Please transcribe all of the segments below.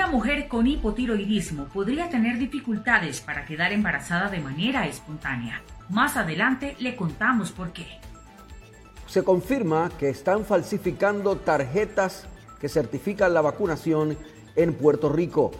Una mujer con hipotiroidismo podría tener dificultades para quedar embarazada de manera espontánea. Más adelante le contamos por qué. Se confirma que están falsificando tarjetas que certifican la vacunación en Puerto Rico.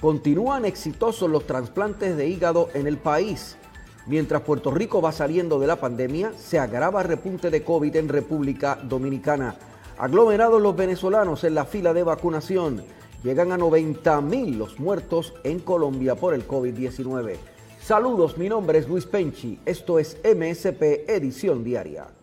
Continúan exitosos los trasplantes de hígado en el país. Mientras Puerto Rico va saliendo de la pandemia, se agrava repunte de COVID en República Dominicana. Aglomerados los venezolanos en la fila de vacunación. Llegan a 90 mil los muertos en Colombia por el COVID-19. Saludos, mi nombre es Luis Penchi. Esto es MSP Edición Diaria.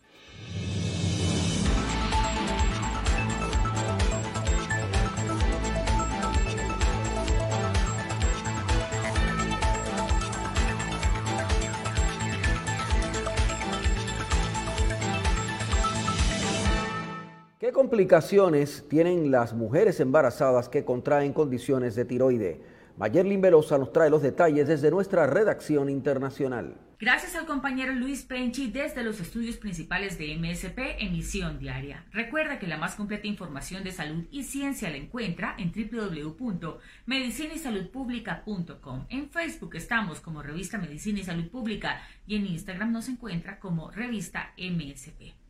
¿Qué complicaciones tienen las mujeres embarazadas que contraen condiciones de tiroide? Mayerlin Velosa nos trae los detalles desde nuestra redacción internacional. Gracias al compañero Luis Penchi desde los estudios principales de MSP Emisión Diaria. Recuerda que la más completa información de salud y ciencia la encuentra en www.medicinaysaludpublica.com. En Facebook estamos como Revista Medicina y Salud Pública y en Instagram nos encuentra como Revista MSP.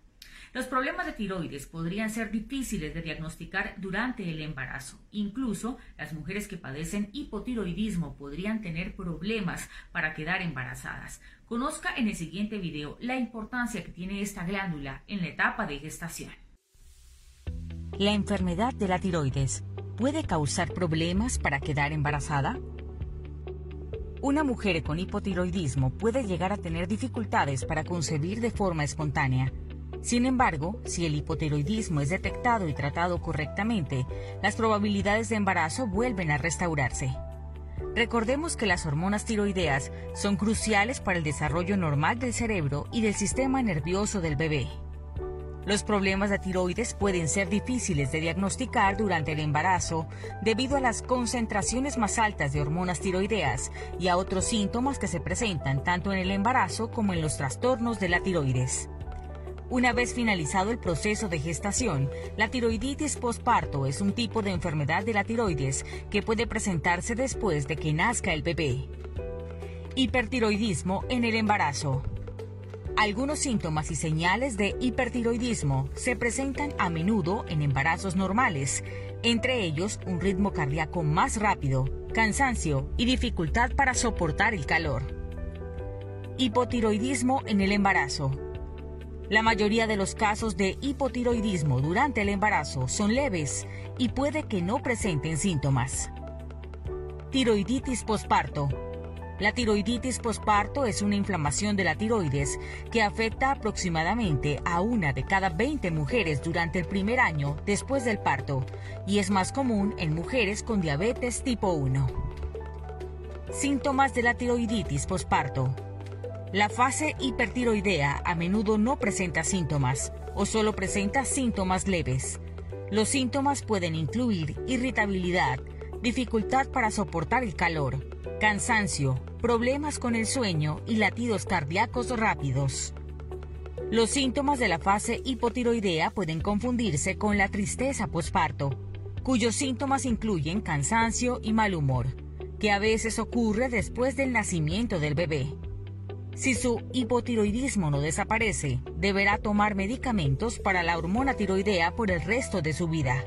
Los problemas de tiroides podrían ser difíciles de diagnosticar durante el embarazo. Incluso las mujeres que padecen hipotiroidismo podrían tener problemas para quedar embarazadas. Conozca en el siguiente video la importancia que tiene esta glándula en la etapa de gestación. La enfermedad de la tiroides puede causar problemas para quedar embarazada. Una mujer con hipotiroidismo puede llegar a tener dificultades para concebir de forma espontánea sin embargo, si el hipotiroidismo es detectado y tratado correctamente, las probabilidades de embarazo vuelven a restaurarse. Recordemos que las hormonas tiroideas son cruciales para el desarrollo normal del cerebro y del sistema nervioso del bebé. Los problemas de tiroides pueden ser difíciles de diagnosticar durante el embarazo debido a las concentraciones más altas de hormonas tiroideas y a otros síntomas que se presentan tanto en el embarazo como en los trastornos de la tiroides. Una vez finalizado el proceso de gestación, la tiroiditis postparto es un tipo de enfermedad de la tiroides que puede presentarse después de que nazca el bebé. Hipertiroidismo en el embarazo. Algunos síntomas y señales de hipertiroidismo se presentan a menudo en embarazos normales, entre ellos un ritmo cardíaco más rápido, cansancio y dificultad para soportar el calor. Hipotiroidismo en el embarazo la mayoría de los casos de hipotiroidismo durante el embarazo son leves y puede que no presenten síntomas. Tiroiditis posparto. La tiroiditis posparto es una inflamación de la tiroides que afecta aproximadamente a una de cada 20 mujeres durante el primer año después del parto y es más común en mujeres con diabetes tipo 1. Síntomas de la tiroiditis posparto. La fase hipertiroidea a menudo no presenta síntomas o solo presenta síntomas leves. Los síntomas pueden incluir irritabilidad, dificultad para soportar el calor, cansancio, problemas con el sueño y latidos cardíacos rápidos. Los síntomas de la fase hipotiroidea pueden confundirse con la tristeza posparto, cuyos síntomas incluyen cansancio y mal humor, que a veces ocurre después del nacimiento del bebé. Si su hipotiroidismo no desaparece, deberá tomar medicamentos para la hormona tiroidea por el resto de su vida.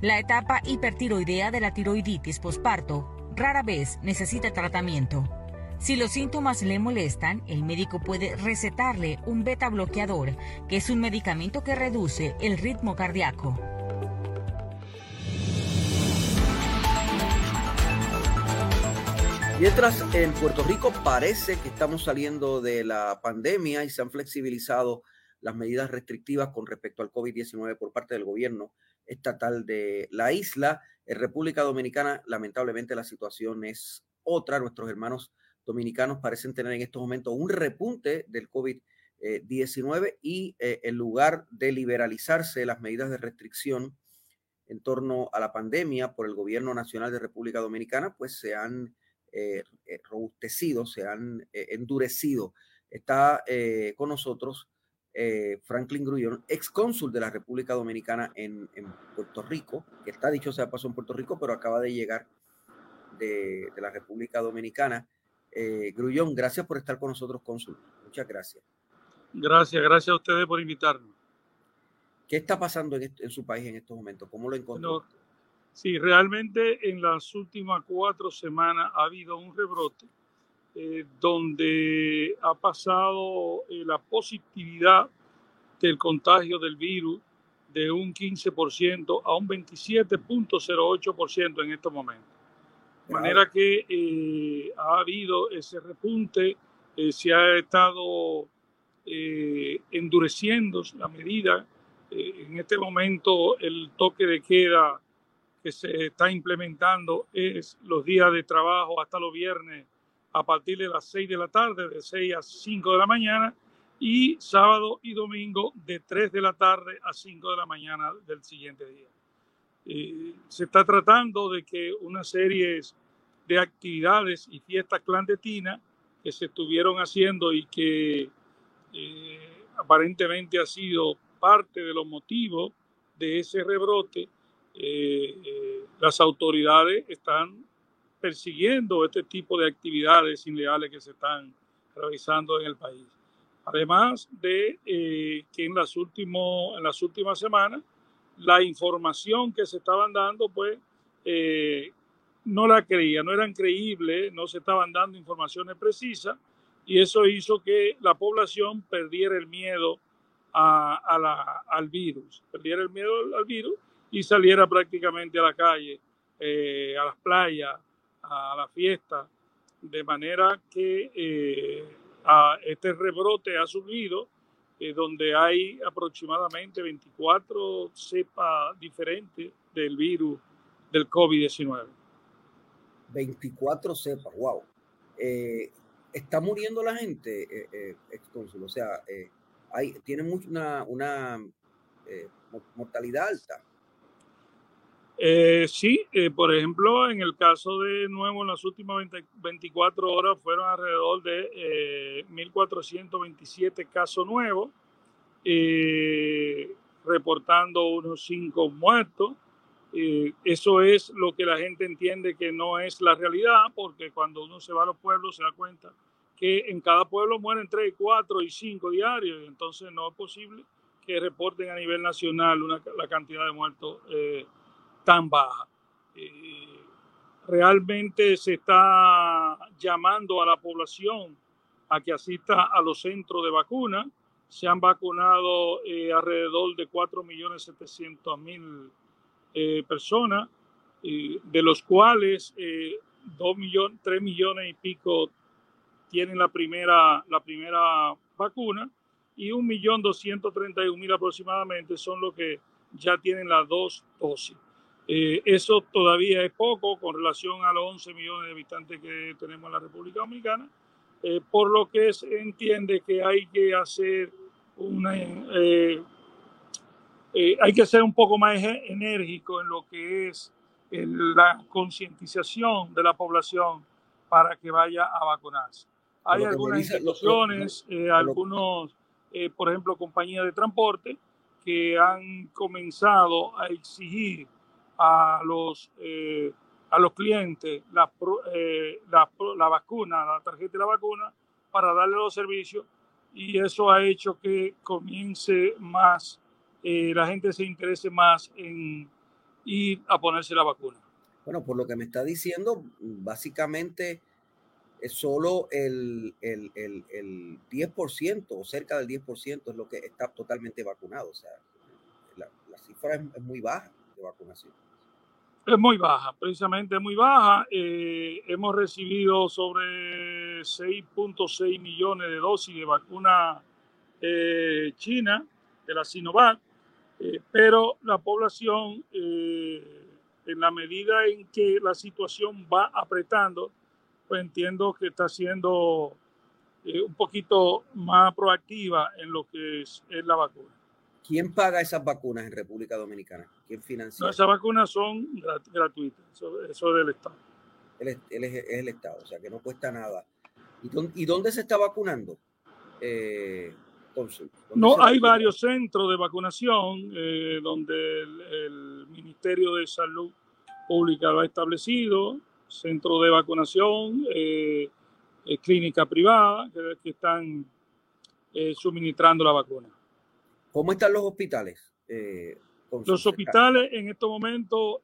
La etapa hipertiroidea de la tiroiditis posparto rara vez necesita tratamiento. Si los síntomas le molestan, el médico puede recetarle un beta bloqueador, que es un medicamento que reduce el ritmo cardíaco. Mientras en Puerto Rico parece que estamos saliendo de la pandemia y se han flexibilizado las medidas restrictivas con respecto al COVID-19 por parte del gobierno estatal de la isla, en República Dominicana lamentablemente la situación es otra. Nuestros hermanos dominicanos parecen tener en estos momentos un repunte del COVID-19 y eh, en lugar de liberalizarse las medidas de restricción en torno a la pandemia por el gobierno nacional de República Dominicana, pues se han eh, eh, robustecido, se han eh, endurecido. Está con nosotros Franklin Grullón, ex cónsul de la República Dominicana en, Puerto Rico, que está dicho sea pasó en Puerto Rico, pero acaba de llegar de, la República Dominicana. Grullón, gracias por estar con nosotros, cónsul. Muchas gracias. Gracias, gracias a ustedes por invitarnos. ¿Qué está pasando en, su país en estos momentos? ¿Cómo lo encontró? Sí, realmente en las últimas cuatro semanas ha habido un rebrote eh, donde ha pasado eh, la positividad del contagio del virus de un 15% a un 27.08% en estos momentos. De manera que eh, ha habido ese repunte, se ha estado endureciendo la medida. en este momento el toque de queda que se está implementando es los días de trabajo hasta los viernes a partir de las 6 de la tarde, de 6 a 5 de la mañana, y sábado y domingo de 3 de la tarde a 5 de la mañana del siguiente día. Eh, se está tratando de que una serie de actividades y fiestas clandestinas que se estuvieron haciendo y que eh, aparentemente ha sido parte de los motivos de ese rebrote, eh, las autoridades están persiguiendo este tipo de actividades ilegales que se están realizando en el país. Además de eh, que en las, últimas semanas la información que se estaban dando, pues eh, no la creía, no eran creíbles, no se estaban dando informaciones precisas y eso hizo que la población perdiera el miedo al virus, perdiera el miedo al, virus y saliera prácticamente a la calle, eh, a las playas, a la fiesta, de manera que eh, este rebrote ha subido, eh, donde hay aproximadamente 24 cepas diferentes del virus del COVID-19. 24 cepas, wow. Está muriendo la gente, eh, o sea, hay, tiene una, una mortalidad alta. Eh, sí, eh, por ejemplo, en el caso de nuevo, en las últimas 24 horas fueron alrededor de 1.427 eh, casos nuevos, reportando unos 5 muertos. eso es lo que la gente entiende que no es la realidad, porque cuando uno se va a los pueblos se da cuenta que en cada pueblo mueren 3, 4 y 5 diarios, entonces no es posible que reporten a nivel nacional una, la cantidad de muertos tan baja. Eh, realmente se está llamando a la población a que asista a los centros de vacuna. Se han vacunado eh, alrededor de 4.700.000 eh, personas, de los cuales 2 millones, 3 millones y pico tienen la primera, la primera vacuna y 1.231.000 aproximadamente son los que ya tienen las dos dosis. Eh, eso todavía es poco con relación a los 11 millones de habitantes que tenemos en la República Dominicana, eh, por lo que se entiende que hay que hacer una... Eh, hay que ser un poco más enérgico en lo que es la concientización de la población para que vaya a vacunarse. Hay algunas instituciones, algunos, por ejemplo, compañías de transporte que han comenzado a exigir a los, eh, a los clientes la, eh, la, la, vacuna, la tarjeta de la vacuna, para darle los servicios y eso ha hecho que comience más, eh, la gente se interese más en ir a ponerse la vacuna. Bueno, por lo que me está diciendo, básicamente solo el, el, el, el 10% o cerca del 10% es lo que está totalmente vacunado. O sea, la cifra es muy baja de vacunación. Es muy baja, precisamente muy baja. Eh, hemos recibido sobre 6.6 millones de dosis de vacuna eh, china, de la Sinovac, eh, pero la población, en la medida en que la situación va apretando, pues entiendo que está siendo un poquito más proactiva en lo que es la vacuna. ¿Quién paga esas vacunas en República Dominicana? ¿Quién financia? esas vacunas son gratuitas, eso, es del Estado. es, el Estado, o sea que no cuesta nada. ¿Y dónde, se está vacunando? Eh, No, hay varios centros de vacunación eh, donde el, Ministerio de Salud Pública lo ha establecido, centro de vacunación, eh, clínica privada que, están suministrando la vacuna. ¿Cómo están los hospitales? los hospitales en estos momentos,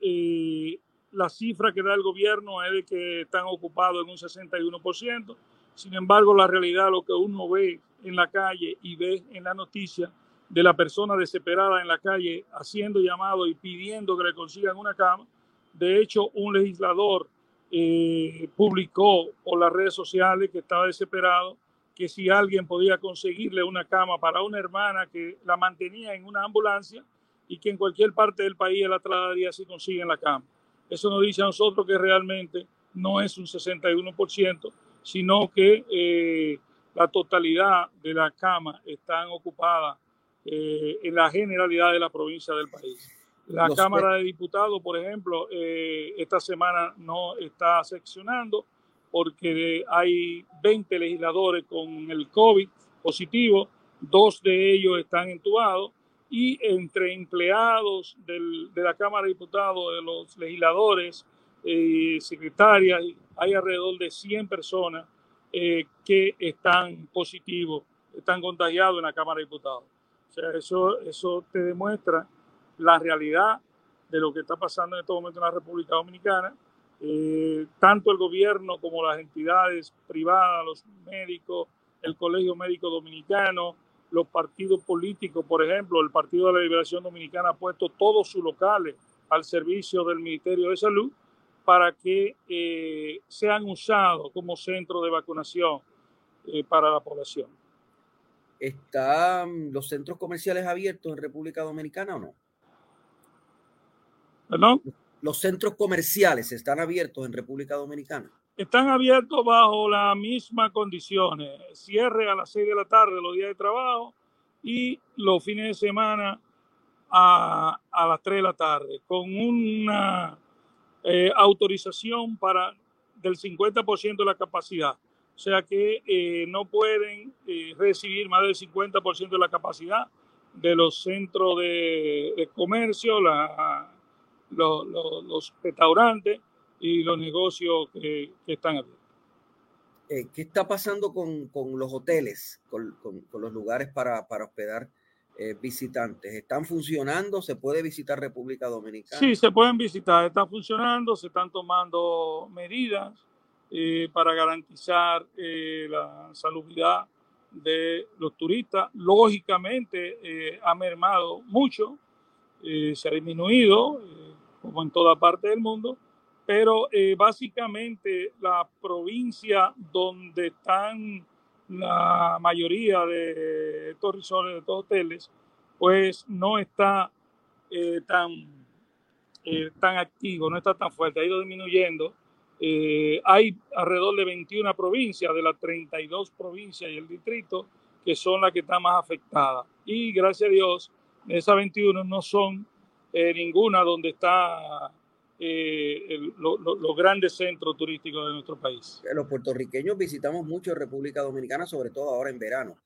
la cifra que da el gobierno es de que están ocupados en un 61%. Sin embargo, la realidad, lo que uno ve en la calle y ve en la noticia de la persona desesperada en la calle haciendo llamado y pidiendo que le consigan una cama. De hecho, un legislador eh, publicó por las redes sociales que estaba desesperado, que si alguien podía conseguirle una cama para una hermana que la mantenía en una ambulancia y que en cualquier parte del país la trasladaría si consiguen la cama. Eso nos dice a nosotros que realmente no es un 61%, sino que eh, la totalidad de las camas están ocupadas eh, en la generalidad de la provincia del país. La Cámara de Diputados, por ejemplo, eh, esta semana no está seccionando porque hay 20 legisladores con el COVID positivo, dos de ellos están entubados y entre empleados de la Cámara de Diputados, de los legisladores, eh, secretarias, hay alrededor de 100 personas eh, que están positivos, están contagiados en la Cámara de Diputados. O sea, eso, eso te demuestra la realidad de lo que está pasando en este momento en la República Dominicana. Eh, tanto el gobierno como las entidades privadas, los médicos, el Colegio Médico Dominicano, los partidos políticos, por ejemplo, el Partido de la Liberación Dominicana ha puesto todos sus locales al servicio del Ministerio de Salud para que eh, sean usados como centro de vacunación eh, para la población. ¿Están los centros comerciales abiertos en República Dominicana o no? ¿Perdón? ¿Los centros comerciales están abiertos en República Dominicana? Están abiertos bajo las mismas condiciones. Cierre a las 6 de la tarde los días de trabajo y los fines de semana a, las 3 de la tarde, con una eh, autorización para del 50% de la capacidad. O sea que eh, no pueden eh, recibir más del 50% de la capacidad de los centros de, comercio, la, los restaurantes y los negocios que, están abiertos. ¿Qué está pasando con, con los hoteles, con, con, con los lugares para, para hospedar eh, visitantes. ¿Están funcionando? ¿Se puede visitar República Dominicana? Sí, se pueden visitar. Están funcionando, se están tomando medidas eh, para garantizar eh, la salubridad de los turistas. Lógicamente ha mermado mucho, se ha disminuido, como en toda parte del mundo, pero básicamente la provincia donde están la mayoría de estos resorts, de estos hoteles, pues no está eh, tan, eh, tan activo, no está tan fuerte, ha ido disminuyendo. Eh, hay alrededor de 21 provincias, de las 32 provincias y el distrito, que son las que están más afectadas. Y gracias a Dios, esas 21 no son ninguna donde está eh, los grandes centros turísticos de nuestro país. Los puertorriqueños visitamos mucho República Dominicana, sobre todo ahora en verano.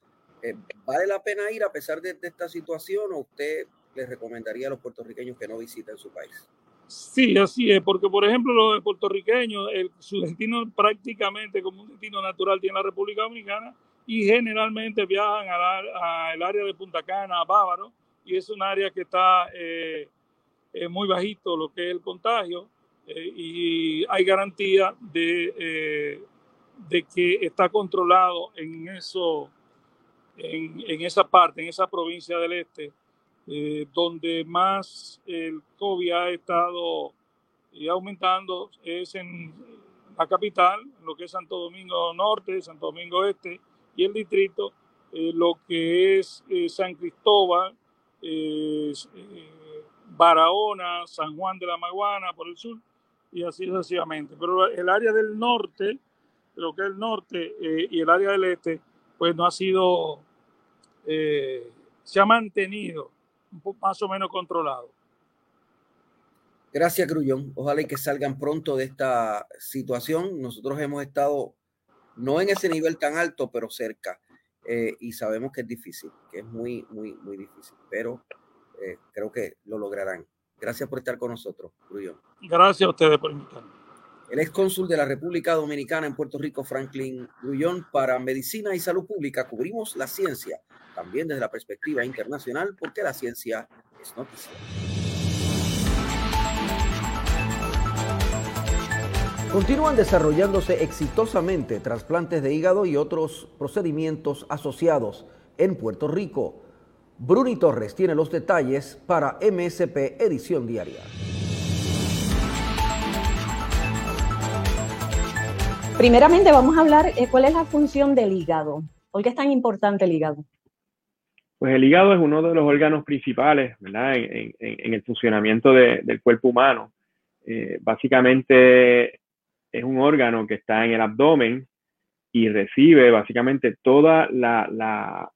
Eh, ¿Vale la pena ir a pesar de, esta situación o usted les recomendaría a los puertorriqueños que no visiten su país? Sí, así es, porque por ejemplo los puertorriqueños, el, su destino prácticamente como un destino natural tiene la República Dominicana y generalmente viajan al área de Punta Cana, a Bávaro, y es un área que está eh, es muy bajito lo que es el contagio eh, y hay garantía de, eh, de que está controlado en, eso, en, esa parte, en esa provincia del este, eh, donde más el COVID ha estado aumentando es en la capital, lo que es Santo Domingo Norte, Santo Domingo Este y el distrito, lo que es San Cristóbal, Barahona, San Juan de la Maguana por el sur y así sucesivamente. Pero el área del norte, lo que es el norte eh, y el área del este, pues no ha sido, eh, se ha mantenido más o menos controlado. Gracias, Grullón. Ojalá que salgan pronto de esta situación. Nosotros hemos estado no en ese nivel tan alto, pero cerca. Eh, y sabemos que es difícil, que es muy, muy, muy difícil, pero eh, creo que lo lograrán. Gracias por estar con nosotros, Grullón. Gracias a ustedes por invitarme. El ex cónsul de la República Dominicana en Puerto Rico, Franklin Grullón, para Medicina y Salud Pública cubrimos la ciencia, también desde la perspectiva internacional, porque la ciencia es noticia. Continúan desarrollándose exitosamente trasplantes de hígado y otros procedimientos asociados en Puerto Rico. Bruni Torres tiene los detalles para MSP Edición Diaria. Primeramente vamos a hablar eh, cuál es la función del hígado. ¿Por qué es tan importante el hígado? Pues el hígado es uno de los órganos principales ¿verdad? En, el funcionamiento del cuerpo humano. Eh, básicamente es un órgano que está en el abdomen y recibe básicamente toda la,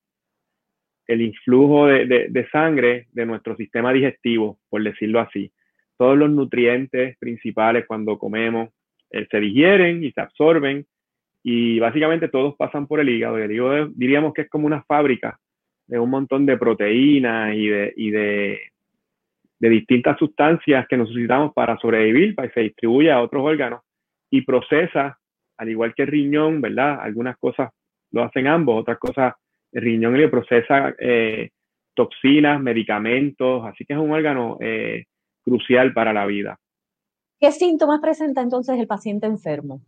el influjo de, sangre de nuestro sistema digestivo, por decirlo así. Todos los nutrientes principales cuando comemos eh, se digieren y se absorben y básicamente todos pasan por el hígado. Y hígado diríamos que es como una fábrica de un montón de proteínas y de, y de, de distintas sustancias que necesitamos para sobrevivir, para que se distribuya a otros órganos y procesa, al igual que el riñón, ¿verdad? Algunas cosas lo hacen ambos, otras cosas, el riñón le procesa eh, toxinas, medicamentos, así que es un órgano eh, crucial para la vida. ¿Qué síntomas presenta entonces el paciente enfermo?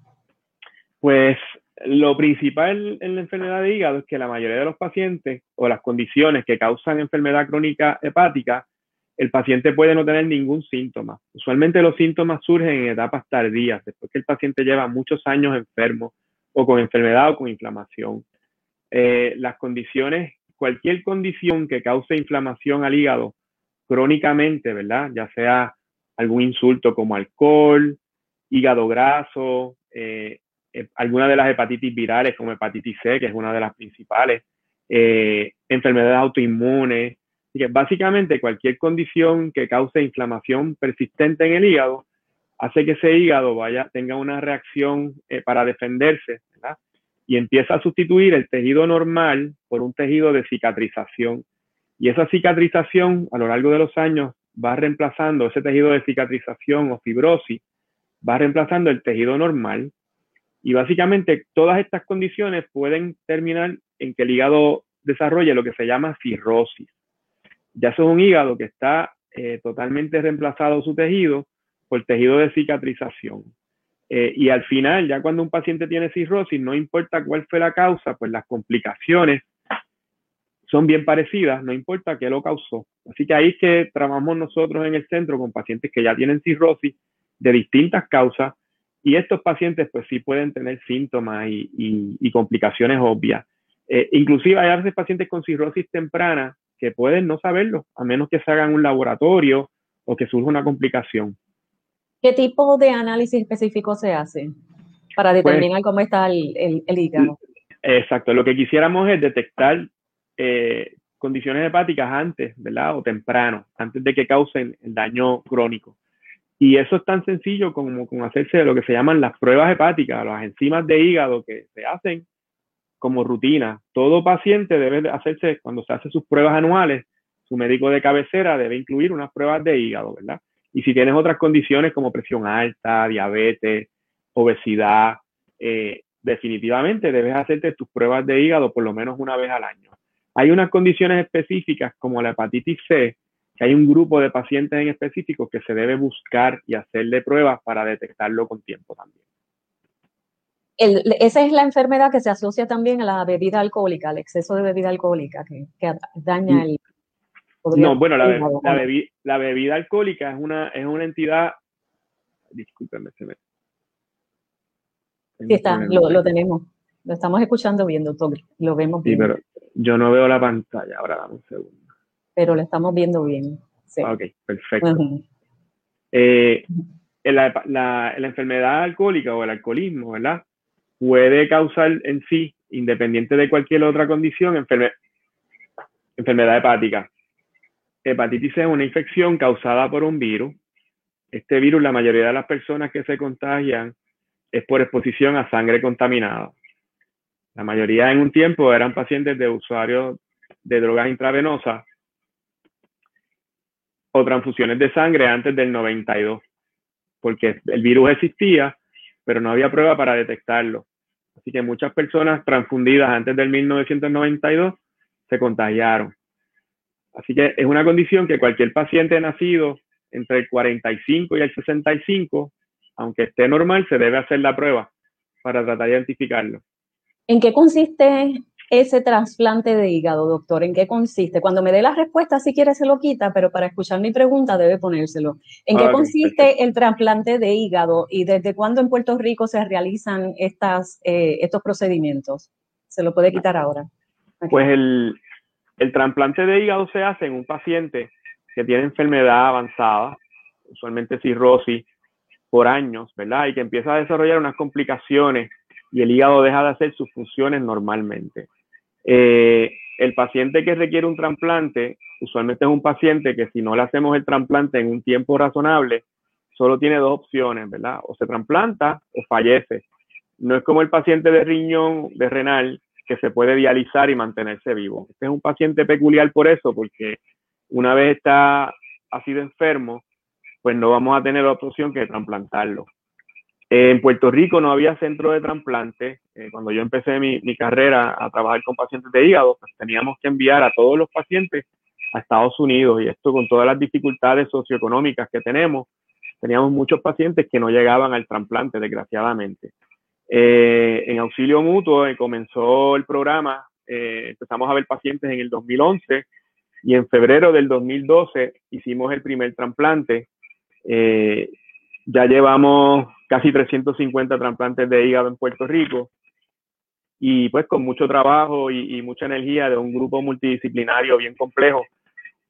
Pues lo principal en la enfermedad de hígado es que la mayoría de los pacientes o las condiciones que causan enfermedad crónica hepática el paciente puede no tener ningún síntoma. Usualmente los síntomas surgen en etapas tardías, después que el paciente lleva muchos años enfermo o con enfermedad o con inflamación. Eh, las condiciones, cualquier condición que cause inflamación al hígado crónicamente, ¿verdad? Ya sea algún insulto como alcohol, hígado graso, eh, eh, alguna de las hepatitis virales como hepatitis C, que es una de las principales, enfermedades autoinmunes, Así básicamente cualquier condición que cause inflamación persistente en el hígado hace que ese hígado vaya, tenga una reacción eh, para defenderse y empieza a sustituir el tejido normal por un tejido de cicatrización. Y esa cicatrización a lo largo de los años va reemplazando ese tejido de cicatrización o fibrosis, va reemplazando el tejido normal. Y básicamente todas estas condiciones pueden terminar en que el hígado desarrolle lo que se llama cirrosis ya eso es un hígado que está eh, totalmente reemplazado su tejido por tejido de cicatrización. Eh, y al final, ya cuando un paciente tiene cirrosis, no importa cuál fue la causa, pues las complicaciones son bien parecidas, no importa qué lo causó. Así que ahí es que trabajamos nosotros en el centro con pacientes que ya tienen cirrosis de distintas causas y estos pacientes pues sí pueden tener síntomas y, complicaciones obvias. Eh, inclusive hay a veces pacientes con cirrosis temprana que pueden no saberlo, a menos que se hagan un laboratorio o que surja una complicación. ¿Qué tipo de análisis específico se hace para pues determinar cómo está el, hígado? Exacto, lo que quisiéramos es detectar eh, condiciones hepáticas antes, ¿verdad? O temprano, antes de que causen el daño crónico. Y eso es tan sencillo como, como hacerse lo que se llaman las pruebas hepáticas, las enzimas de hígado que se hacen como rutina. Todo paciente debe hacerse, cuando se hace sus pruebas anuales, su médico de cabecera debe incluir unas pruebas de hígado, ¿verdad? Y si tienes otras condiciones como presión alta, diabetes, obesidad, eh, definitivamente debes hacerte tus pruebas de hígado por lo menos una vez al año. Hay unas condiciones específicas como la hepatitis C, que hay un grupo de pacientes en específico que se debe buscar y hacerle pruebas para detectarlo con tiempo también esa es la enfermedad que se asocia también a la bebida alcohólica, al exceso de bebida alcohólica que, daña el... No, bueno, la, la, bebida alcohólica es una, es una entidad... Discúlpeme, se me... Sí, está, lo, tenemos. Lo estamos escuchando bien, doctor. Lo vemos bien. Sí, pero yo no veo la pantalla. Ahora dame un segundo. Pero lo estamos viendo bien. Sí. Ok, perfecto. Eh, la, la, enfermedad alcohólica o el alcoholismo, ¿verdad? Puede causar en sí, independiente de cualquier otra condición, enfermedad hepática. Hepatitis es una infección causada por un virus. Este virus, la mayoría de las personas que se contagian es por exposición a sangre contaminada. La mayoría en un tiempo eran pacientes de usuarios de drogas intravenosas o transfusiones de sangre antes del 92, porque el virus existía, pero no había prueba para detectarlo. Así que muchas personas transfundidas antes del 1992 se contagiaron. Así que es una condición que cualquier paciente nacido entre el 45 y el 65, aunque esté normal, se debe hacer la prueba para tratar de identificarlo. ¿En qué consiste ese trasplante de hígado, doctor? ¿En qué consiste? Cuando me dé la respuesta, si quiere se lo quita, pero para escuchar mi pregunta debe ponérselo. ¿En qué consiste el trasplante de hígado y desde cuándo en Puerto Rico se realizan estas, eh, estos procedimientos? Se lo puede quitar ahora. Pues el, el trasplante de hígado se hace en un paciente que tiene enfermedad avanzada, usualmente cirrosis, por años, ¿verdad? Y que empieza a desarrollar unas complicaciones y el hígado deja de hacer sus funciones normalmente. Eh, el paciente que requiere un trasplante, usualmente es un paciente que si no le hacemos el trasplante en un tiempo razonable, solo tiene dos opciones, ¿verdad? O se trasplanta o fallece. No es como el paciente de riñón, de renal, que se puede dializar y mantenerse vivo. Este es un paciente peculiar por eso, porque una vez está sido enfermo, pues no vamos a tener la opción que trasplantarlo. En Puerto Rico no había centro de trasplante. Eh, cuando yo empecé mi, carrera a trabajar con pacientes de hígado, pues teníamos que enviar a todos los pacientes a Estados Unidos y esto con todas las dificultades socioeconómicas que tenemos, teníamos muchos pacientes que no llegaban al trasplante, desgraciadamente. Eh, en auxilio mutuo eh, comenzó el programa, empezamos a ver pacientes en el 2011 y en febrero del 2012 hicimos el primer trasplante. Ya llevamos casi 350 trasplantes de hígado en Puerto Rico. Y pues con mucho trabajo y, mucha energía de un grupo multidisciplinario bien complejo,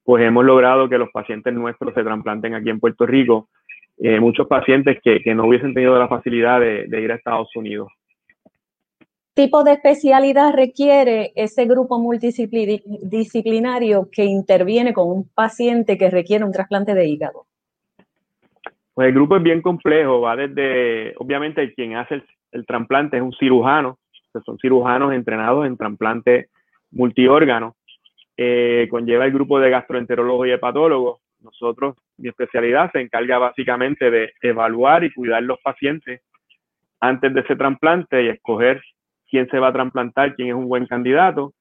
pues hemos logrado que los pacientes nuestros se trasplanten aquí en Puerto Rico. Eh, muchos pacientes que, no hubiesen tenido la facilidad de, ir a Estados Unidos. tipo de especialidad requiere ese grupo multidisciplinario que interviene con un paciente que requiere un trasplante de hígado? Pues el grupo es bien complejo, va desde, obviamente quien hace el, trasplante es un cirujano, son cirujanos entrenados en trasplante multiórgano, eh, conlleva el grupo de gastroenterólogos y hepatólogos. Nosotros, mi especialidad se encarga básicamente de evaluar y cuidar los pacientes antes de ese trasplante y escoger quién se va a trasplantar, quién es un buen candidato.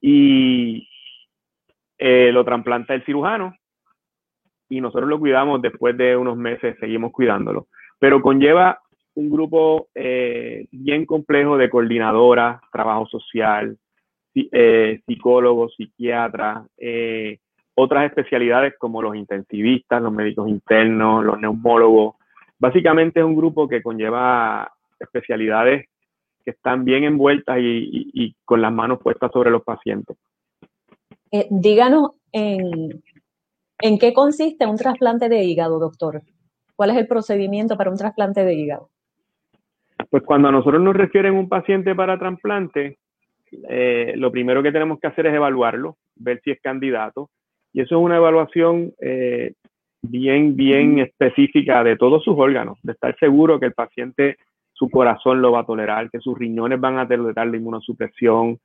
Y eh, lo trasplanta el cirujano y nosotros lo cuidamos después de unos meses, seguimos cuidándolo. Pero conlleva un grupo eh, bien complejo de coordinadoras, trabajo social, eh, psicólogos, psiquiatras, eh, otras especialidades como los intensivistas, los médicos internos, los neumólogos. Básicamente es un grupo que conlleva especialidades que están bien envueltas y, y con las manos puestas sobre los pacientes. díganos en ¿En qué consiste un trasplante de hígado, doctor? ¿Cuál es el procedimiento para un trasplante de hígado? Pues cuando a nosotros nos refieren un paciente para trasplante, eh, lo primero que tenemos que hacer es evaluarlo, ver si es candidato. Y eso es una evaluación eh, bien, bien específica de todos sus órganos, de estar seguro que el paciente, su corazón lo va a tolerar, que sus riñones van a tolerar la inmunosupresión,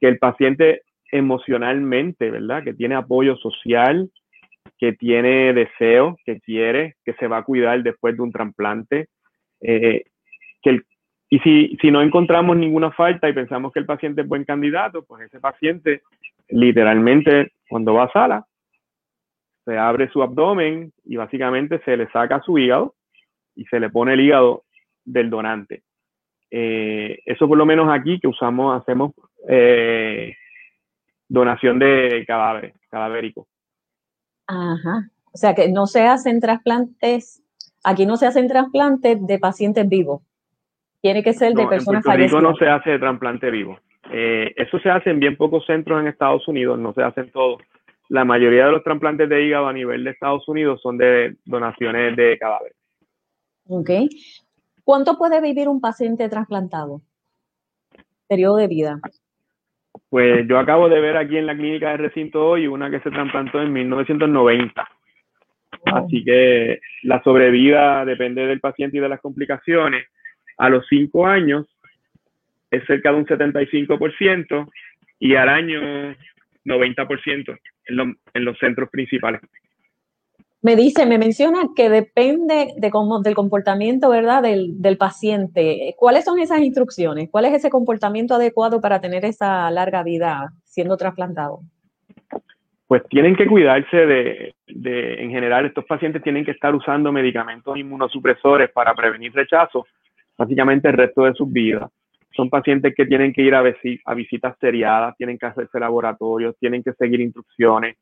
que el paciente emocionalmente, ¿verdad? Que tiene apoyo social, que tiene deseo, que quiere, que se va a cuidar después de un trasplante. Eh, que y si, si no encontramos ninguna falta y pensamos que el paciente es buen candidato, pues ese paciente literalmente cuando va a sala, se abre su abdomen y básicamente se le saca su hígado y se le pone el hígado del donante. Eh, eso por lo menos aquí que usamos, hacemos eh, donación de cadáveres, cadavérico. Ajá. O sea que no se hacen trasplantes, aquí no se hacen trasplantes de pacientes vivos. Tiene que ser de personas en Puerto Rico no se hace trasplante vivo. Eh, eso se hace en bien pocos centros en Estados Unidos, no se hacen todos. La mayoría de los trasplantes de hígado a nivel de Estados Unidos son de donaciones de cadáveres. Ok. ¿Cuánto puede vivir un paciente trasplantado? Periodo de vida. Pues yo acabo de ver aquí en la clínica de recinto hoy una que se trasplantó en 1990. Así que la sobrevida depende del paciente y de las complicaciones. A los cinco años es cerca de un 75% y al año 90% en, en los centros principales. Me dice, me menciona que depende de cómo, del comportamiento, ¿verdad?, del, paciente. ¿Cuáles son esas instrucciones? ¿Cuál es ese comportamiento adecuado para tener esa larga vida siendo trasplantado? Pues tienen que cuidarse de, en general, estos pacientes tienen que estar usando medicamentos inmunosupresores para prevenir rechazo, básicamente el resto de sus vidas. Son pacientes que tienen que ir a, a visitas seriadas, tienen que hacerse laboratorios, tienen que seguir instrucciones.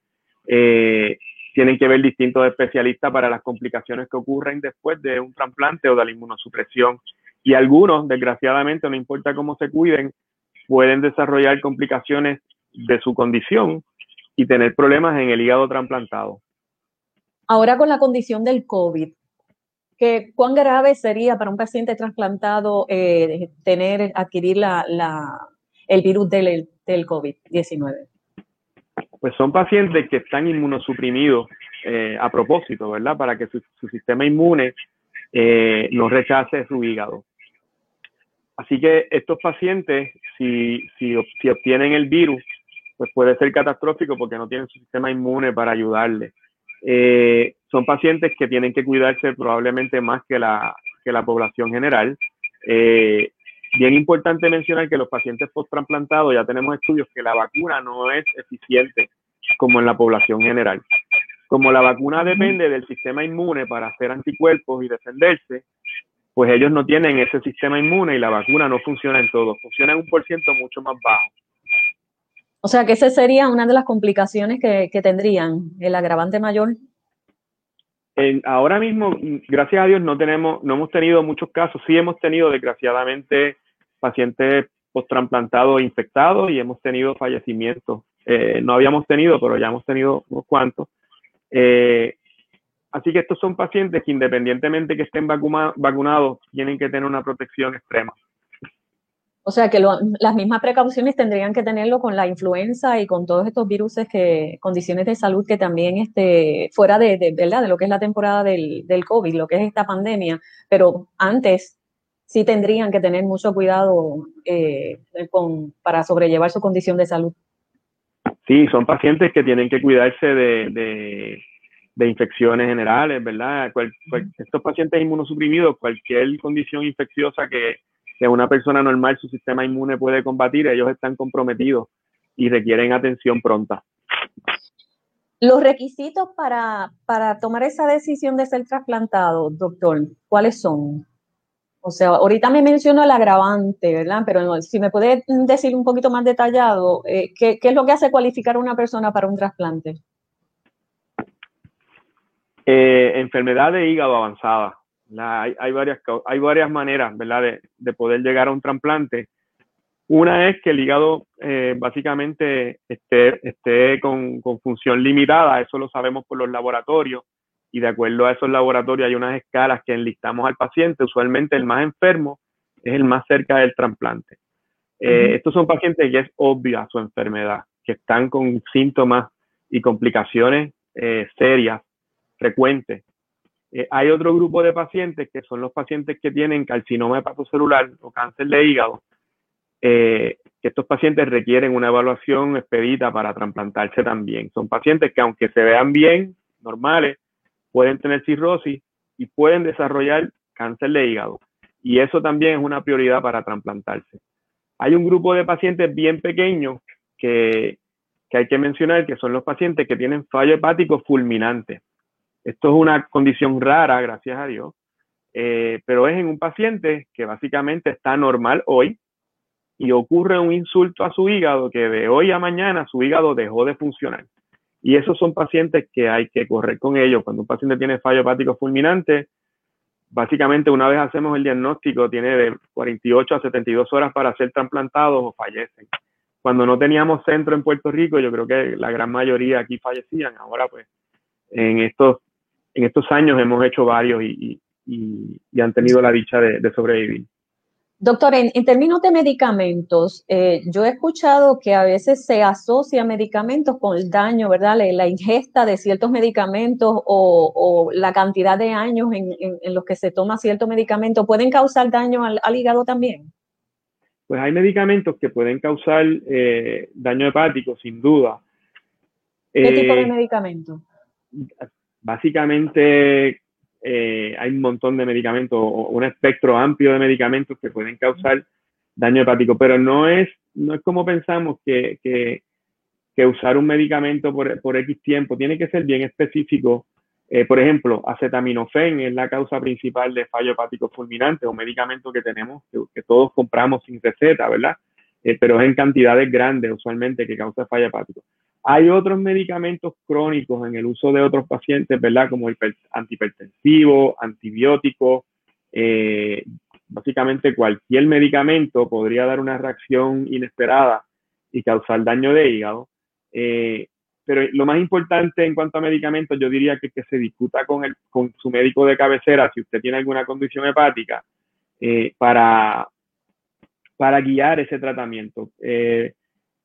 Eh, tienen que ver distintos especialistas para las complicaciones que ocurren después de un trasplante o de la inmunosupresión. Y algunos, desgraciadamente, no importa cómo se cuiden, pueden desarrollar complicaciones de su condición y tener problemas en el hígado trasplantado. Ahora con la condición del COVID, ¿qué, ¿cuán grave sería para un paciente trasplantado eh, tener, adquirir la, la, el virus del, del COVID-19? Pues son pacientes que están inmunosuprimidos eh, a propósito, ¿verdad? Para que su, sistema inmune eh, no rechace su hígado. Así que estos pacientes, si, si, obtienen el virus, pues puede ser catastrófico porque no tienen su sistema inmune para ayudarle. Eh, son pacientes que tienen que cuidarse probablemente más que la, población general. Bien importante mencionar que los pacientes post-trasplantados ya tenemos estudios que la vacuna no es eficiente como en la población general. Como la vacuna depende del sistema inmune para hacer anticuerpos y defenderse, pues ellos no tienen ese sistema inmune y la vacuna no funciona en todo, funciona en un por ciento mucho más bajo. O sea que esa sería una de las complicaciones que, que tendrían, el agravante mayor. En, ahora mismo, gracias a Dios, no tenemos, no hemos tenido muchos casos. Sí hemos tenido, desgraciadamente, pacientes post-trasplantados infectados y hemos tenido fallecimientos. Eh, no habíamos tenido, pero ya hemos tenido unos cuantos. Eh, así que estos son pacientes que independientemente que estén vacunados, tienen que tener una protección extrema. O sea que lo, las mismas precauciones tendrían que tenerlo con la influenza y con todos estos virus que, condiciones de salud que también este, fuera de, de, ¿verdad? de lo que es la temporada del, del COVID, lo que es esta pandemia, pero antes sí tendrían que tener mucho cuidado eh, con, para sobrellevar su condición de salud. Sí, son pacientes que tienen que cuidarse de, de, de infecciones generales, ¿verdad? Cual, cual, estos pacientes inmunosuprimidos, cualquier condición infecciosa que, que una persona normal su sistema inmune puede combatir, ellos están comprometidos y requieren atención pronta. Los requisitos para, para tomar esa decisión de ser trasplantado, doctor, ¿cuáles son? O sea, ahorita me mencionó el agravante, ¿verdad? Pero si me puede decir un poquito más detallado, eh, ¿qué, ¿qué, es lo que hace cualificar a una persona para un trasplante? Eh, enfermedad de hígado avanzada. Hay, varias, hay varias maneras, ¿verdad?, de, de, poder llegar a un trasplante. Una es que el hígado eh, básicamente esté, esté con, función limitada, eso lo sabemos por los laboratorios, y de acuerdo a esos laboratorios hay unas escalas que enlistamos al paciente, usualmente el más enfermo es el más cerca del trasplante. Eh, estos son pacientes que es obvia su enfermedad, que están con síntomas y complicaciones eh, serias, frecuentes, eh, hay otro grupo de pacientes que son los pacientes que tienen carcinoma hepatocelular o cáncer de hígado, que estos pacientes requieren una evaluación expedita para trasplantarse también. Son pacientes que aunque se vean bien, normales, pueden tener cirrosis y pueden desarrollar cáncer de hígado. Y eso también es una prioridad para trasplantarse. Hay un grupo de pacientes bien pequeños que, que hay que mencionar, que son los pacientes que tienen fallo hepático fulminante. Esto es una condición rara, gracias a Dios, eh, pero es en un paciente que básicamente está normal hoy y ocurre un insulto a su hígado que de hoy a mañana su hígado dejó de funcionar. Y esos son pacientes que hay que correr con ellos. Cuando un paciente tiene fallo hepático fulminante, básicamente una vez hacemos el diagnóstico, tiene de 48 a 72 horas para ser trasplantados o fallecen. Cuando no teníamos centro en Puerto Rico, yo creo que la gran mayoría aquí fallecían. Ahora, pues, en estos en estos años hemos hecho varios y, y, han tenido la dicha de sobrevivir. Doctor, en, en, términos de medicamentos, eh, yo he escuchado que a veces se asocia medicamentos con el daño, ¿verdad? La, la ingesta de ciertos medicamentos o, o la cantidad de años en, en, en, los que se toma cierto medicamento pueden causar daño al, al hígado también. Pues hay medicamentos que pueden causar eh, daño hepático, sin duda. ¿Qué tipo de medicamento? Básicamente hay un montón de medicamentos, o un espectro amplio de medicamentos que pueden causar daño hepático, pero no es, no es como pensamos que, que, que usar un medicamento por, por, X tiempo, tiene que ser bien específico. Eh, por ejemplo, acetaminofén es la causa principal de fallo hepático fulminante, un medicamento que tenemos, que, todos compramos sin receta, ¿verdad? Eh, pero es en cantidades grandes usualmente que causa fallo hepático. Hay otros medicamentos crónicos en el uso de otros pacientes, ¿verdad? Como antihipertensivo, antibióticos, eh, básicamente cualquier medicamento podría dar una reacción inesperada y causar daño de hígado. Eh, pero lo más importante en cuanto a medicamentos, yo diría que, que se discuta con, el, con su médico de cabecera si usted tiene alguna condición hepática eh, para, para guiar ese tratamiento. Eh,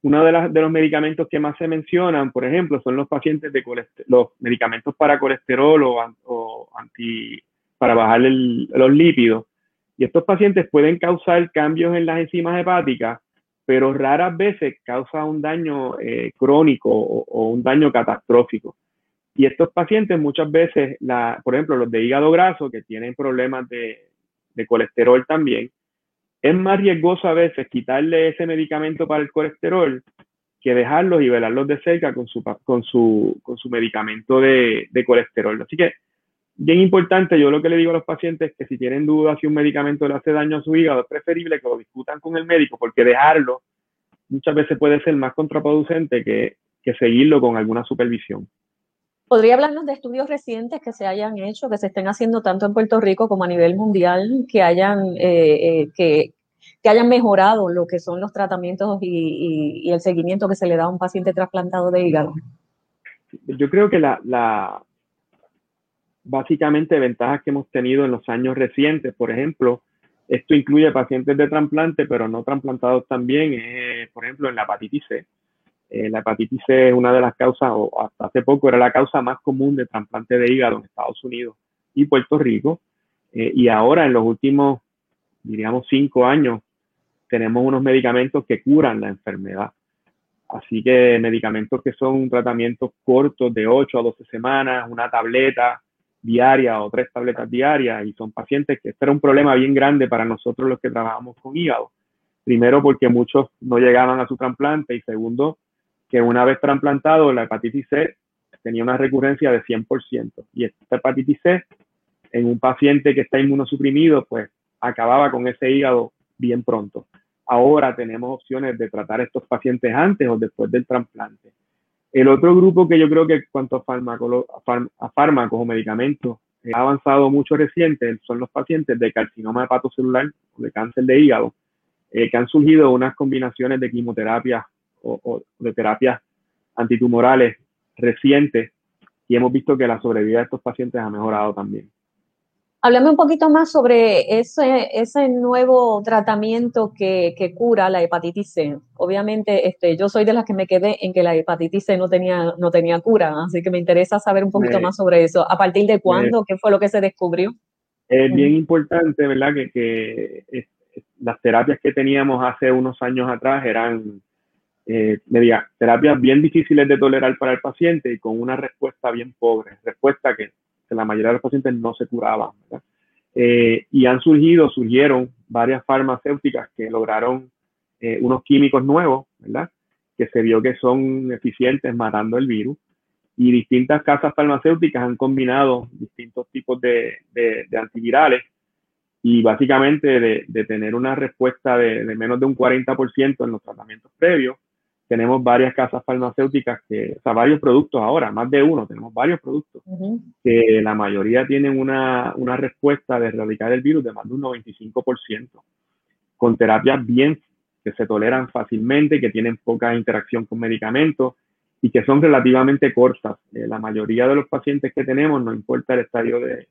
uno de, de, los medicamentos que más se mencionan, por ejemplo, son los pacientes de los medicamentos para colesterol o, anti, para bajar los lípidos. Y estos pacientes pueden causar cambios en las enzimas hepáticas, pero raras veces causa un daño eh, crónico o, un daño catastrófico. Y estos pacientes muchas veces, por ejemplo, los de hígado graso que tienen problemas de, colesterol también, es más riesgoso a veces quitarle ese medicamento para el colesterol que dejarlos y velarlos de cerca con su, con su, con su medicamento de, de colesterol. Así que bien importante, yo lo que le digo a los pacientes es que si tienen dudas si un medicamento le hace daño a su hígado, es preferible que lo discutan con el médico porque dejarlo muchas veces puede ser más contraproducente que, seguirlo con alguna supervisión. ¿Podría hablarnos de estudios recientes que se hayan hecho, que se estén haciendo tanto en Puerto Rico como a nivel mundial, que hayan, eh, eh, que, hayan mejorado lo que son los tratamientos y, el seguimiento que se le da a un paciente trasplantado de hígado? Yo creo que la, básicamente ventajas que hemos tenido en los años recientes. Por ejemplo, esto incluye pacientes de trasplante, pero no trasplantados también, por ejemplo, en la hepatitis C. Eh, la hepatitis C es una de las causas, o hasta hace poco era la causa más común de trasplante de hígado en Estados Unidos y Puerto Rico. Eh, y ahora, en los últimos, diríamos, cinco años, tenemos unos medicamentos que curan la enfermedad. Así que medicamentos que son tratamientos cortos de 8 a 12 semanas, una tableta, diaria o tres tabletas diarias y son pacientes que este era un problema bien grande para nosotros los que trabajamos con hígado. Primero porque muchos no llegaban a su trasplante y segundo que una vez trasplantado la hepatitis C tenía una recurrencia de 100% y esta hepatitis C en un paciente que está inmunosuprimido pues acababa con ese hígado bien pronto. Ahora tenemos opciones de tratar a estos pacientes antes o después del trasplante. El otro grupo que yo creo que cuanto a, fármacos o medicamentos ha avanzado mucho reciente son los pacientes de carcinoma hepatocelular o de cáncer de hígado, eh, que han surgido unas combinaciones de quimioterapia o, de terapias antitumorales recientes y hemos visto que la sobrevida de estos pacientes ha mejorado también. Háblame un poquito más sobre ese, ese nuevo tratamiento que, que, cura la hepatitis C. Obviamente, este, yo soy de las que me quedé en que la hepatitis C no tenía, no tenía cura, así que me interesa saber un poquito más sobre eso. ¿A partir de cuándo? ¿Qué fue lo que se descubrió? Es bien importante, ¿verdad? Que, que las terapias que teníamos hace unos años atrás eran eh, media, terapias bien difíciles de tolerar para el paciente y con una respuesta bien pobre, respuesta que la mayoría de los pacientes no se curaban. Eh, y han surgido, surgieron varias farmacéuticas que lograron eh, unos químicos nuevos, ¿verdad? Que se vio que son eficientes matando el virus. Y distintas casas farmacéuticas han combinado distintos tipos de, antivirales y básicamente de, tener una respuesta de, de, menos de un 40% en los tratamientos previos tenemos varias casas farmacéuticas, que, o sea, varios productos ahora, más de uno, tenemos varios productos, que la mayoría tienen una, una, respuesta de erradicar el virus de más de un 95%, con terapias bien que se toleran fácilmente, que tienen poca interacción con medicamentos y que son relativamente cortas. Eh, la mayoría de los pacientes que tenemos, no importa el estadio de,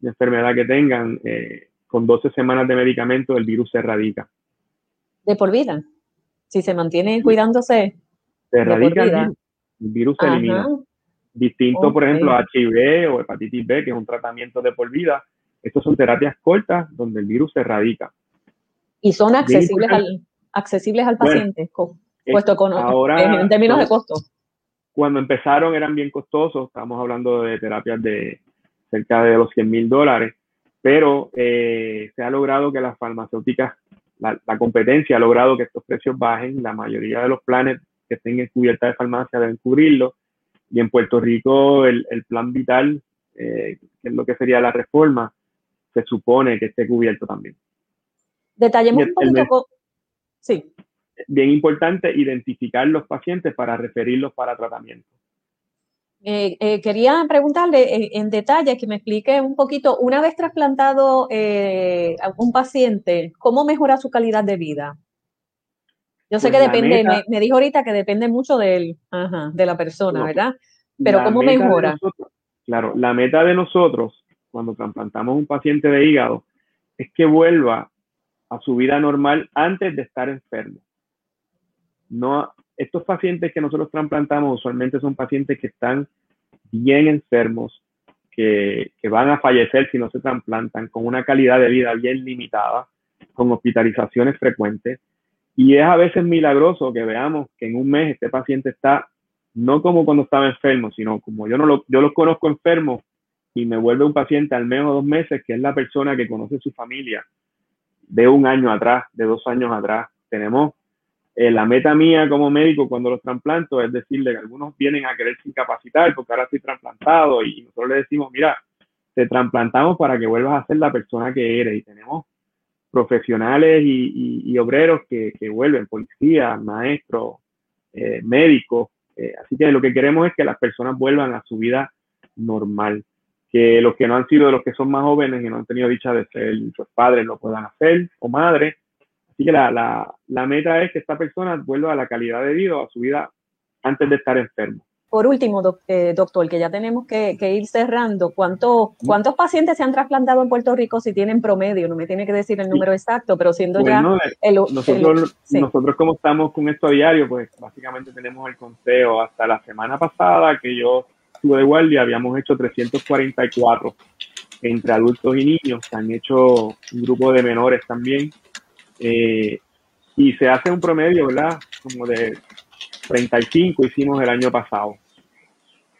enfermedad que tengan, eh, con 12 semanas de medicamento el virus se erradica. ¿De por vida? Si se mantiene cuidándose. Se erradica el virus, se elimina. Distinto, por ejemplo, a HIV o hepatitis B, que es un tratamiento de por vida. Estos son terapias cortas donde el virus se erradica. Y son accesibles al, accesibles al paciente, puesto con, ahora, en términos de costo. Cuando empezaron eran bien costosos, estamos hablando de terapias de cerca de los 100 mil dólares, pero eh, se ha logrado que las farmacéuticas, la, competencia ha logrado que estos precios bajen, la mayoría de los planes que estén cubierta de farmacia deben cubrirlo, y en Puerto Rico el, plan vital, eh, que es lo que sería la reforma, se supone que esté cubierto también. Detallemos un poquito. sí. Bien importante identificar los pacientes para referirlos para tratamiento. Eh, eh, quería preguntarle en, detalle que me explique un poquito, una vez trasplantado eh, a un paciente, ¿cómo mejora su calidad de vida? Yo sé pues que depende, me, dijo ahorita que depende mucho de la persona, ¿verdad? Pero ¿cómo mejora? claro, la meta de nosotros cuando trasplantamos un paciente de hígado es que vuelva a su vida normal antes de estar enfermo. No, estos pacientes que nosotros trasplantamos usualmente son pacientes que están bien enfermos, que, van a fallecer si no se trasplantan, con una calidad de vida bien limitada, con hospitalizaciones frecuentes. Y es a veces milagroso que veamos que en un mes este paciente está no como cuando estaba enfermo, sino como yo no lo, yo los conozco enfermos y me vuelve un paciente al menos dos meses, que es la persona que conoce su familia de un año atrás, de dos años atrás. Tenemos eh, la meta mía como médico cuando los trasplanto es decirle que algunos vienen a quererse incapacitar porque ahora estoy trasplantado y nosotros le decimos, mira, te trasplantamos para que vuelvas a ser la persona que eres y tenemos profesionales y, obreros que, vuelven, policías, maestros, eh, médicos. Eh, así que lo que queremos es que las personas vuelvan a su vida normal, que los que no han sido, los que son más jóvenes y no han tenido dicha de ser sus padres lo puedan hacer o madres Así que la, la, la meta es que esta persona vuelva a la calidad de vida, a su vida antes de estar enfermo. Por último, eh, doctor, que ya tenemos que, que ir cerrando, ¿cuánto, ¿cuántos pacientes se han trasplantado en Puerto Rico si tienen promedio? No me tiene que decir el número exacto, pero siendo ya eh, el, nosotros, nosotros como estamos con esto a diario, pues básicamente tenemos el conteo. Hasta la semana pasada que yo estuve de guardia, habíamos hecho 344 entre adultos y niños. Se han hecho un grupo de menores también. Eh, y se hace un promedio, ¿verdad? Como de 35 hicimos el año pasado.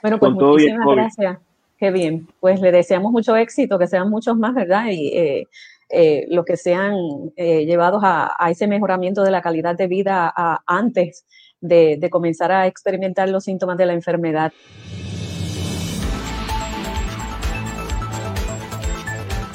Bueno, pues muchísimas gracias. Qué bien. Pues le deseamos mucho éxito, que sean muchos más, ¿verdad? Y eh, eh, los que sean llevados a, ese mejoramiento de la calidad de vida antes de comenzar a experimentar los síntomas de la enfermedad.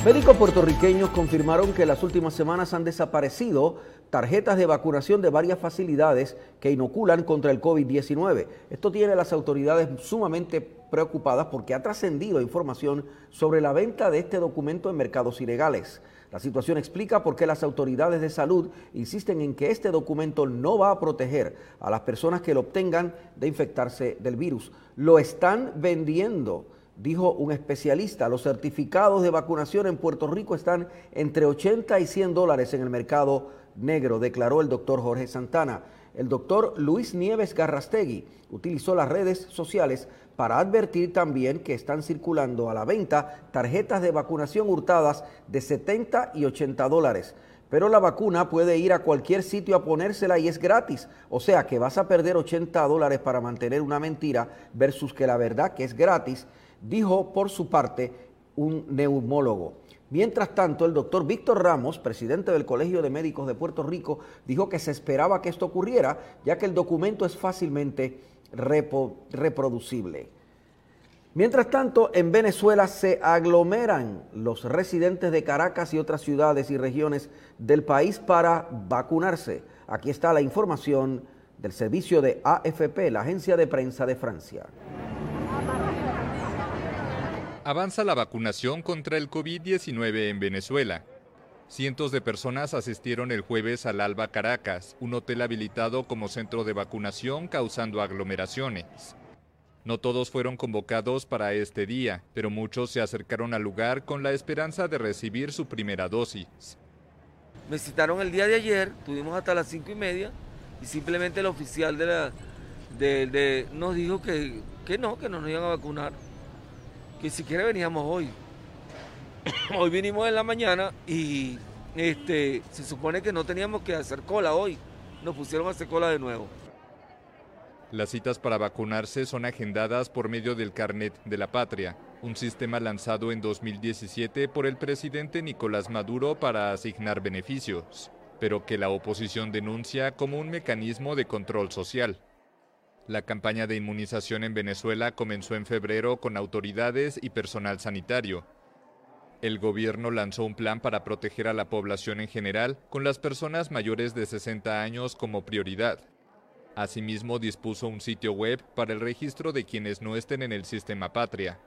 Médicos puertorriqueños confirmaron que las últimas semanas han desaparecido tarjetas de vacunación de varias facilidades que inoculan contra el COVID-19. Esto tiene a las autoridades sumamente preocupadas porque ha trascendido información sobre la venta de este documento en mercados ilegales. La situación explica por qué las autoridades de salud insisten en que este documento no va a proteger a las personas que lo obtengan de infectarse del virus. Lo están vendiendo dijo un especialista. Los certificados de vacunación en Puerto Rico están entre 80 y 100 dólares en el mercado negro, declaró el doctor Jorge Santana. El doctor Luis Nieves Garrastegui utilizó las redes sociales para advertir también que están circulando a la venta tarjetas de vacunación hurtadas de 70 y 80 dólares. Pero la vacuna puede ir a cualquier sitio a ponérsela y es gratis. O sea que vas a perder 80 dólares para mantener una mentira versus que la verdad que es gratis dijo por su parte un neumólogo. Mientras tanto, el doctor Víctor Ramos, presidente del Colegio de Médicos de Puerto Rico, dijo que se esperaba que esto ocurriera, ya que el documento es fácilmente reproducible. Mientras tanto, en Venezuela se aglomeran los residentes de Caracas y otras ciudades y regiones del país para vacunarse. Aquí está la información del servicio de AFP, la agencia de prensa de Francia. Avanza la vacunación contra el COVID-19 en Venezuela. Cientos de personas asistieron el jueves al Alba Caracas, un hotel habilitado como centro de vacunación causando aglomeraciones. No todos fueron convocados para este día, pero muchos se acercaron al lugar con la esperanza de recibir su primera dosis. Me citaron el día de ayer, tuvimos hasta las cinco y media, y simplemente el oficial de la, de, nos dijo que, que no, que no nos iban a vacunar que siquiera veníamos hoy. hoy vinimos en la mañana y este, se supone que no teníamos que hacer cola hoy. nos pusieron a hacer cola de nuevo. Las citas para vacunarse son agendadas por medio del Carnet de la Patria, un sistema lanzado en 2017 por el presidente Nicolás Maduro para asignar beneficios, pero que la oposición denuncia como un mecanismo de control social. La campaña de inmunización en Venezuela comenzó en febrero con autoridades y personal sanitario. El gobierno lanzó un plan para proteger a la población en general, con las personas mayores de 60 años como prioridad. Asimismo, dispuso un sitio web para el registro de quienes no estén en el sistema Patria.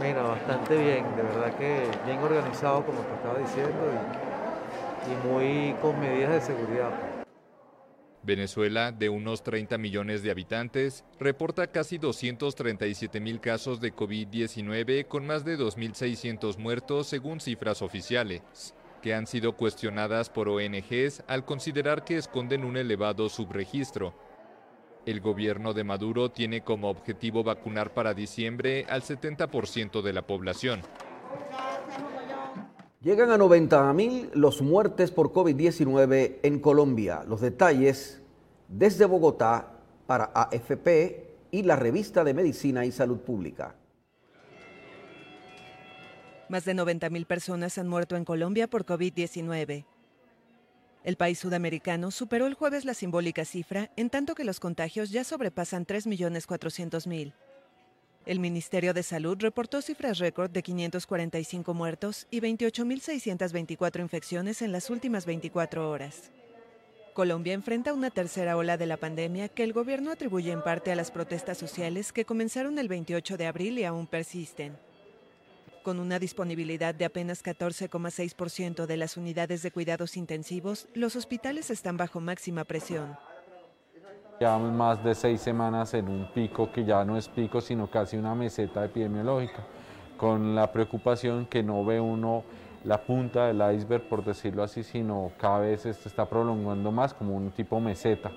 Mira, bastante bien, de verdad que bien organizado como te estaba diciendo y, muy con medidas de seguridad. Venezuela, de unos 30 millones de habitantes, reporta casi 237 mil casos de COVID-19 con más de 2.600 muertos según cifras oficiales que han sido cuestionadas por ONGs al considerar que esconden un elevado subregistro. El gobierno de Maduro tiene como objetivo vacunar para diciembre al 70% de la población. Llegan a 90.000 los muertes por COVID-19 en Colombia. Los detalles desde Bogotá para AFP y la revista de Medicina y Salud Pública. Más de 90.000 personas han muerto en Colombia por COVID-19. El país sudamericano superó el jueves la simbólica cifra, en tanto que los contagios ya sobrepasan 3.400.000. El Ministerio de Salud reportó cifras récord de 545 muertos y 28.624 infecciones en las últimas 24 horas. Colombia enfrenta una tercera ola de la pandemia que el gobierno atribuye en parte a las protestas sociales que comenzaron el 28 de abril y aún persisten con una disponibilidad de apenas 14,6% de las unidades de cuidados intensivos, los hospitales están bajo máxima presión. Llevamos más de seis semanas en un pico que ya no es pico, sino casi una meseta epidemiológica, con la preocupación que no ve uno la punta del iceberg, por decirlo así, sino cada vez se está prolongando más como un tipo meseta,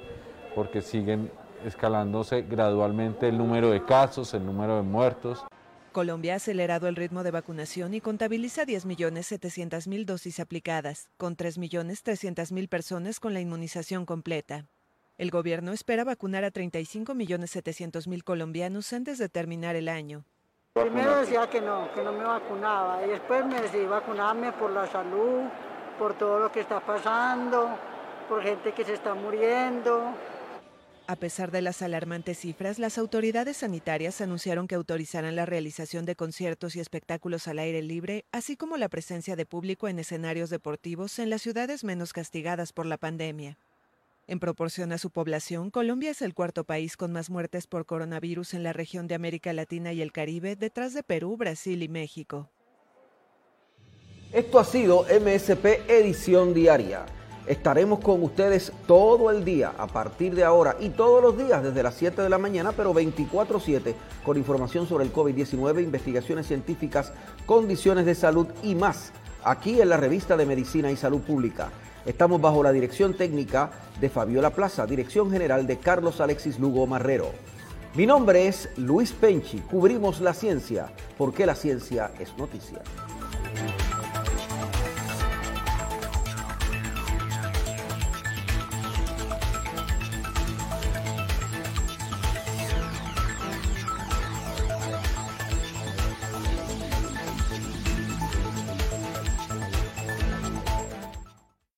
porque siguen escalándose gradualmente el número de casos, el número de muertos. Colombia ha acelerado el ritmo de vacunación y contabiliza 10.700.000 dosis aplicadas, con 3.300.000 personas con la inmunización completa. El gobierno espera vacunar a 35.700.000 colombianos antes de terminar el año. Primero decía que no, que no me vacunaba y después me decidí vacunarme por la salud, por todo lo que está pasando, por gente que se está muriendo, a pesar de las alarmantes cifras, las autoridades sanitarias anunciaron que autorizarán la realización de conciertos y espectáculos al aire libre, así como la presencia de público en escenarios deportivos en las ciudades menos castigadas por la pandemia. En proporción a su población, Colombia es el cuarto país con más muertes por coronavirus en la región de América Latina y el Caribe, detrás de Perú, Brasil y México. Esto ha sido MSP Edición Diaria. Estaremos con ustedes todo el día a partir de ahora y todos los días desde las 7 de la mañana, pero 24/7 con información sobre el COVID-19, investigaciones científicas, condiciones de salud y más, aquí en la revista de Medicina y Salud Pública. Estamos bajo la dirección técnica de Fabiola Plaza, dirección general de Carlos Alexis Lugo Marrero. Mi nombre es Luis Penchi, cubrimos la ciencia, porque la ciencia es noticia.